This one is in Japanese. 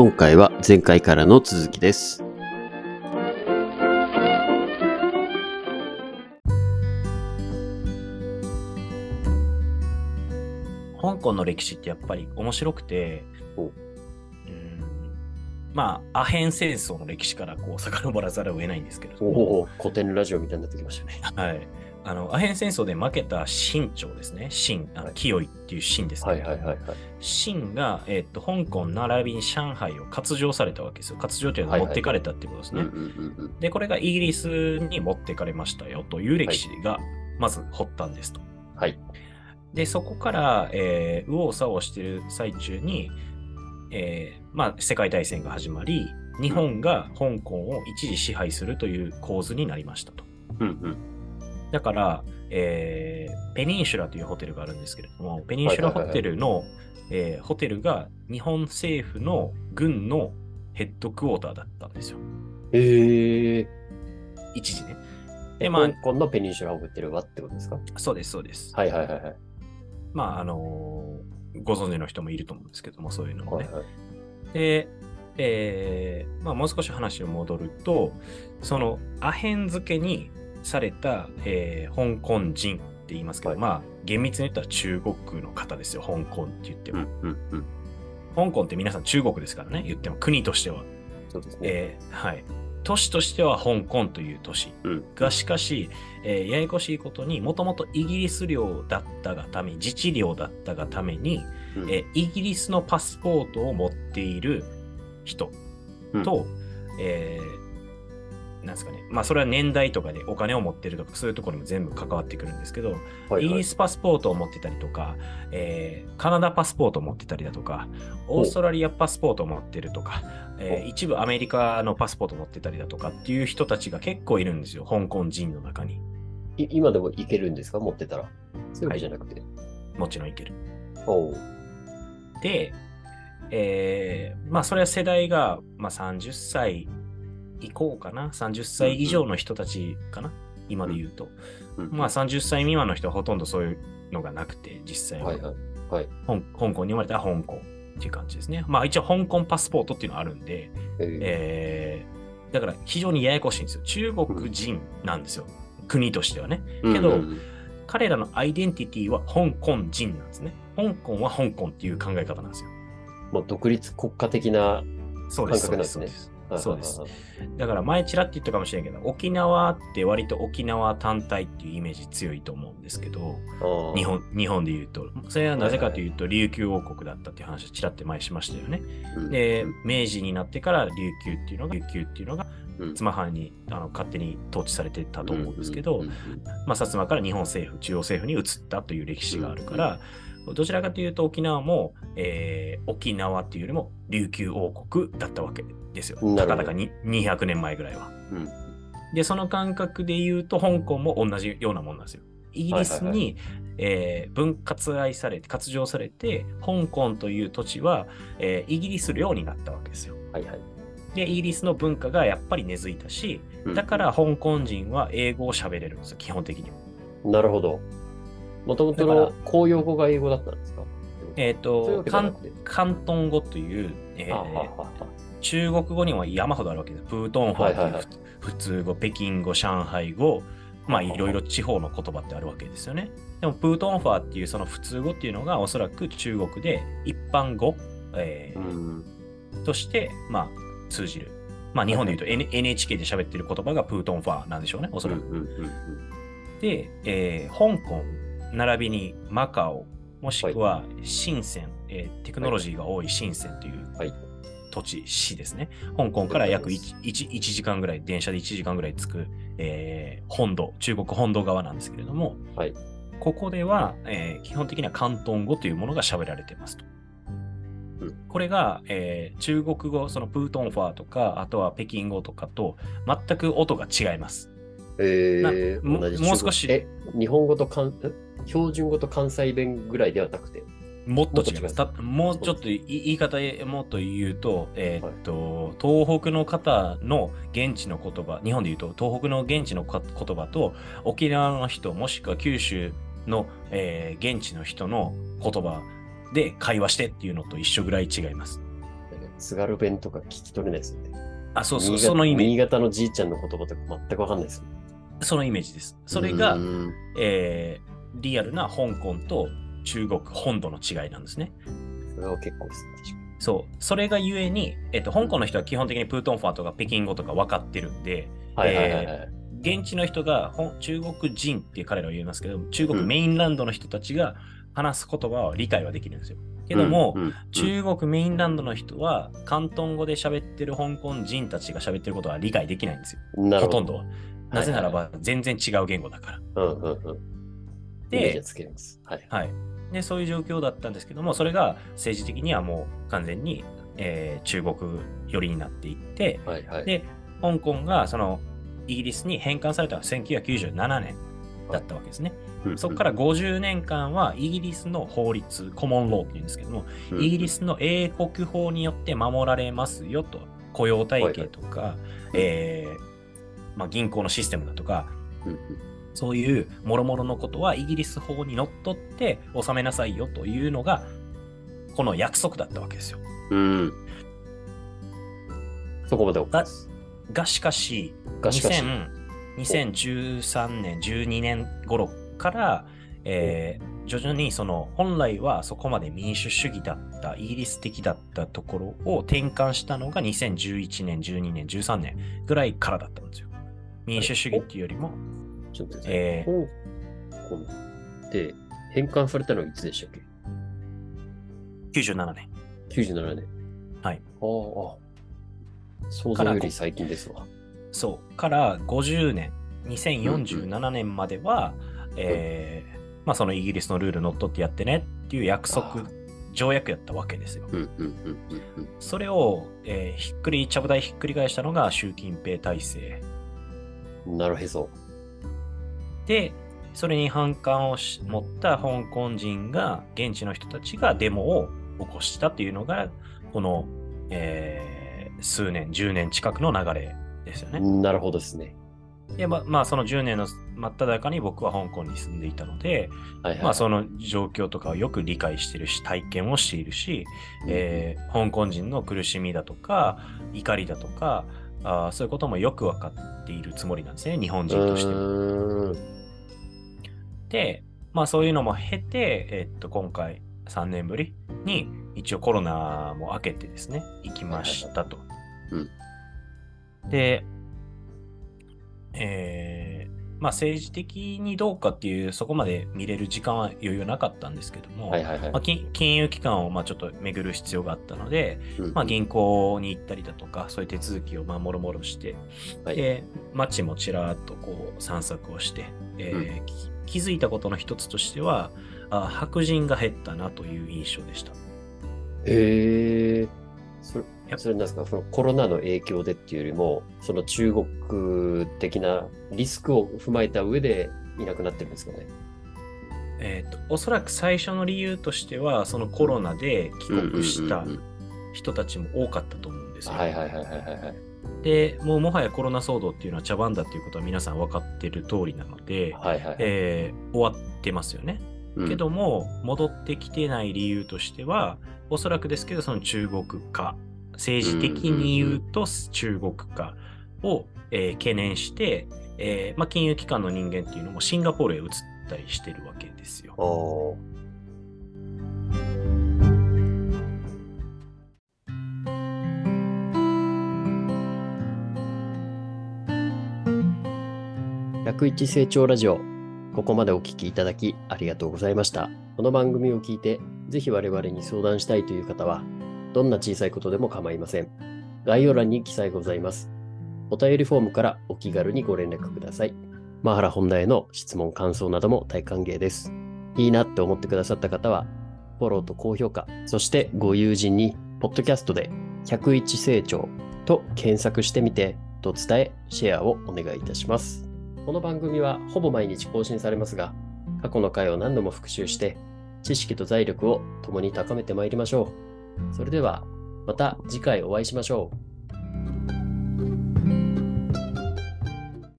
今回は前回からの続きです。香港の歴史ってやっぱり面白くて、おうんまあ、アヘン戦争の歴史からこう遡らざるを得ないんですけれどおも、お、古典ラジオみたいになってきましたね。はい、あのアヘン戦争で負けた清朝ですね、清、あの清いっていう清ですはいけれども、はいはいはい。清が、えっと香港並びに上海を割譲されたわけですよ。割譲というのは持ってかれたっていうことですね。で、これがイギリスに持ってかれましたよという歴史がまず発端ですと。はい。で、そこから、えー右往左往している最中に、えーまあ、世界大戦が始まり、日本が香港を一時支配するという構図になりましたと。うんうん。だから、えーペニンシュラというホテルがあるんですけれども、ペニンシュラホテルの、えーホテルが日本政府の軍のヘッドクォーターだったんですよ。ええ一時ね。で、で、まあ香、港のペニンシュラホテルはってことですか？そうです、そうです。はいはいはいはい。まあ、あのーご存知の人もいると思うんですけども、そういうのもね。はいはい。で、えーまあ、もう少し話を戻ると、そのアヘン漬けにされた、えー香港人って言いますけど、はいまあ、厳密に言ったら中国の方ですよ、香港って言っても。うんうんうん。香港って皆さん中国ですからね、言っても国としては。そうですね。えーはい。都市としては香港という都市うんが、しかし、えーややこしいことにもともとイギリス領だったがため自治領だったがために、うんえーイギリスのパスポートを持っている人と、えーなんですかね、まあそれは年代とかでお金を持ってるとかそういうところにも全部関わってくるんですけど、はいはいイギリスパスポートを持ってたりとか、えーカナダパスポートを持ってたりだとか、オーストラリアパスポートを持ってるとか、えー一部アメリカのパスポートを持ってたりだとかっていう人たちが結構いるんですよ、香港人の中に。い今でもいけるんですか？持ってたら？そういうわけじゃなくて。もちろんいける。で、えーまあそれは世代が、まあ、30歳以降かな、30歳以上の人たちかな、今で言うと。うんまあ30歳未満の人はほとんどそういうのがなくて、実際は。はいはい。はい。香香港に生まれたら香港っていう感じですね。まあ一応香港パスポートっていうのはあるんで、えーえーだから非常にややこしいんですよ。中国人なんですよ。国としてはね。けど彼らのアイデンティティは香港人なんですね。香港は香港っていう考え方なんですよ。もう独立国家的な。感覚そうです。なんですねそうですそうです。はいだから前ちらって言ったかもしれないけど、沖縄って割と沖縄単体っていうイメージ強いと思うんですけど、日本日本で言うと、それはなぜかというと、琉球王国だったっていう話をちらって前しましたよね。うん。で、明治になってから琉球っていうのが、琉球っていうのがうん。妻藩にあの勝手に統治されてたと思うんですけど、まあ、薩摩から日本政府、中央政府に移ったという歴史があるから、どちらかというと沖縄も、えー沖縄っていうよりも琉球王国だったわけですよ。たかだかに200年前ぐらいは。うんで、その感覚で言うと、香港も同じようなもんなんですよ。イギリスに、えー分割愛されて、割譲されて、香港という土地は、えーイギリス領になったわけですよ。はいはい。で、イギリスの文化がやっぱり根付いたし、うんだから香港人は英語を喋れるんですよ、基本的には。なるほど。もともとの公用語が英語だったんですか？えっ、そういうわと広東語という、えーあははは中国語には山ほどあるわけです。プートンファーというはいはいはい普通語、北京語、上海語、まあいいろいろ地方の言葉ってあるわけですよね。でもプートンファーっていうその普通語っていうのがおそらく中国で一般語、えーうんとして、まあ、通じる。まあ日本で言うと、N NHK で喋ってる言葉がプートンファーなんでしょうね、おそらく。で、えー香港、並びにマカオ、もしくは深セン、えーテクノロジーが多い深センというはい土地、市ですね。香港から約 1, 1, 1時間ぐらい、電車で1時間ぐらい着く、えー本土、中国本土側なんですけれども、はいここでは、えー基本的には広東語というものが喋られていますと。うんこれが、えー中国語、そのプートンファーとか、あとは北京語とかと全く音が違います。えー、なも同じもう少しえ、日本語と標準語と関西弁ぐらいではなくて？もっと違います。もうちょっとい言い方へもっと言うと、えーっと、東北の方の現地の言葉、日本で言うと、東北の現地のか言葉と、沖縄の人、もしくは九州の、えー現地の人の言葉で会話してっていうのと一緒ぐらい違います。津軽弁とか聞き取れないですよね。あ、そうそう、そのイメージ。新潟のじいちゃんの言葉とか全くわかんないですよね。そのイメージです。それがう、んえーリアルな香港と中国本土の違いなんですね。それは結構ですね。そう。それがゆえに、えっと、香港の人は基本的にプートンファーとか北京語とか分かってるんで。現地の人が中国人って彼らは言いますけど、中国うんメインランドの人たちが話す言葉は理解はできるんですよ。けども、うんうん中国メインランドの人は、広東語で喋ってる香港人たちが喋ってることは理解できないんですよ。ほとんどは。なぜならば、全然違う言語だから。では、い。はい。で、そういう状況だったんですけども、それが政治的にはもう完全に、えー中国寄りになっていって、はいはい。で、香港がそのイギリスに返還されたのは1997年だったわけですね。うんそこから50年間はイギリスの法律、コモンローっていうんですけども、うんイギリスの英国法によって守られますよと、雇用体系とか、えーまあ、銀行のシステムだとか、そういう諸々のことはイギリス法にのっとって納めなさいよというのが、この約束だったわけですよ。うん。そこまです。がしかし、がしかし。2000 2013年、12年頃から、えー徐々にその本来はそこまで民主主義だった、イギリス的だったところを転換したのが2011年、12年、13年ぐらいからだったんですよ。民主主義っていうよりも、ちょっと待ってえください香港って返還されたのはいつでしたっけ97年。?97 年。はい。ああ、想像より最近ですわ。そう。から50年、2047年までは、えーまあそのイギリスのルール乗っ取ってやってねっていう約束あ、条約やったわけですよ。うんうんうんうんそれを、えーひっくり、ちゃぶ台ひっくり返したのが習近平体制うん。なるへそ。で、それに反感をし持った香港人が、現地の人たちがデモを起こしたというのが、この、えー数年、10年近くの流れですよね。なるほどですね。で、ままあ、その10年の真っ只中に僕は香港に住んでいたので、はいはい。まあ、その状況とかをよく理解しているし、体験をしているし、うんえー香港人の苦しみだとか、怒りだとか、あーそういうこともよく分かっているつもりなんですね、日本人としてで、まあそういうのも経て、えっと、今回3年ぶりに一応コロナも明けてですね、行きましたと。うん。で、えーまあ政治的にどうかっていう、そこまで見れる時間は余裕なかったんですけども、はいはいはいまあ、金金融機関をまあちょっと巡る必要があったので、うんまあ、銀行に行ったりだとか、そういう手続きをまあもろもろして、はいで、街もちらっとこう散策をして、えーき気づいたことの一つとしてはあ、白人が減ったなという印象でした。へえ。それや、それなんですか？そのコロナの影響でっていうよりも、その中国的なリスクを踏まえた上でいなくなってるんですかね？えーとおそらく最初の理由としては、そのコロナで帰国した人たちも多かったと思うんですよ。はいはいはいはいはいはい。で、もうもはやコロナ騒動っていうのは茶番だっていうことは皆さん分かってる通りなので、はいはい。えー終わってますよね。うんけども、戻ってきてない理由としては、おそらくですけど、その中国化、政治的に言うと中国化を、えー懸念して、えーまあ、金融機関の人間っていうのもシンガポールへ移ったりしてるわけですよ。おー101成長ラジオ。ここまでお聞きいただきありがとうございました。この番組を聞いて、ぜひ我々に相談したいという方は、どんな小さいことでも構いません。概要欄に記載ございます。お便りフォームからお気軽にご連絡ください。マハラ本題への質問、感想なども大歓迎です。いいなって思ってくださった方は、フォローと高評価、そしてご友人に、ポッドキャストで101成長と検索してみて、と伝え、シェアをお願いいたします。この番組はほぼ毎日更新されますが、過去の回を何度も復習して、知識と財力を共に高めてまいりましょう。それでは、また次回お会いしましょう。